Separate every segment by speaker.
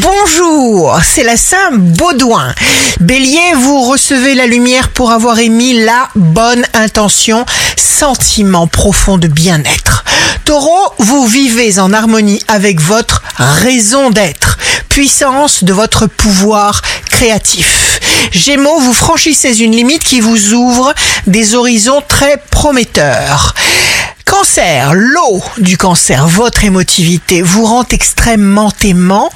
Speaker 1: Bonjour, c'est la Saint Baudouin. Bélier, vous recevez la lumière pour avoir émis la bonne intention, sentiment profond de bien-être. Taureau, vous vivez en harmonie avec votre raison d'être, puissance de votre pouvoir créatif. Gémeaux, vous franchissez une limite qui vous ouvre des horizons très prometteurs. Cancer, l'eau du cancer, votre émotivité vous rend extrêmement aimant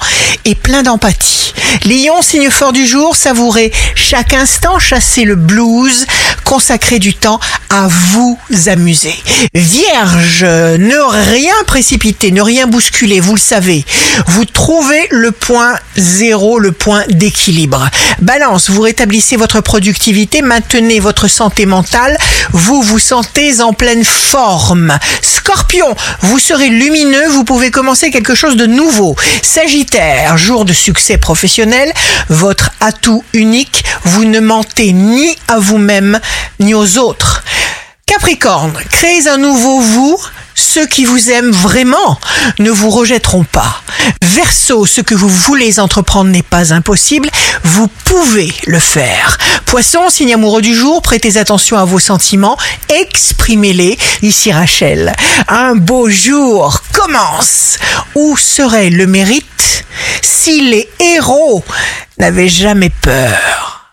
Speaker 1: et plein d'empathie. Lion, signe fort du jour, savourez chaque instant, chassez le blues, consacrez du temps à vous amuser. Vierge, ne rien précipiter, ne rien bousculer, vous le savez. Vous trouvez le point zéro, le point d'équilibre. Balance, vous rétablissez votre productivité, maintenez votre santé mentale, vous vous sentez en pleine forme. Scorpion, vous serez lumineux, vous pouvez commencer quelque chose de nouveau. Sagittaire, jour de succès professionnel, votre atout unique, vous ne mentez ni à vous-même ni aux autres. Capricorne, créez un nouveau vous. Ceux qui vous aiment vraiment ne vous rejetteront pas. Verseau, ce que vous voulez entreprendre n'est pas impossible, vous pouvez le faire. Poisson, signe amoureux du jour, prêtez attention à vos sentiments, exprimez-les. Ici Rachel, un beau jour commence. Où serait le mérite si les héros n'avaient jamais peur?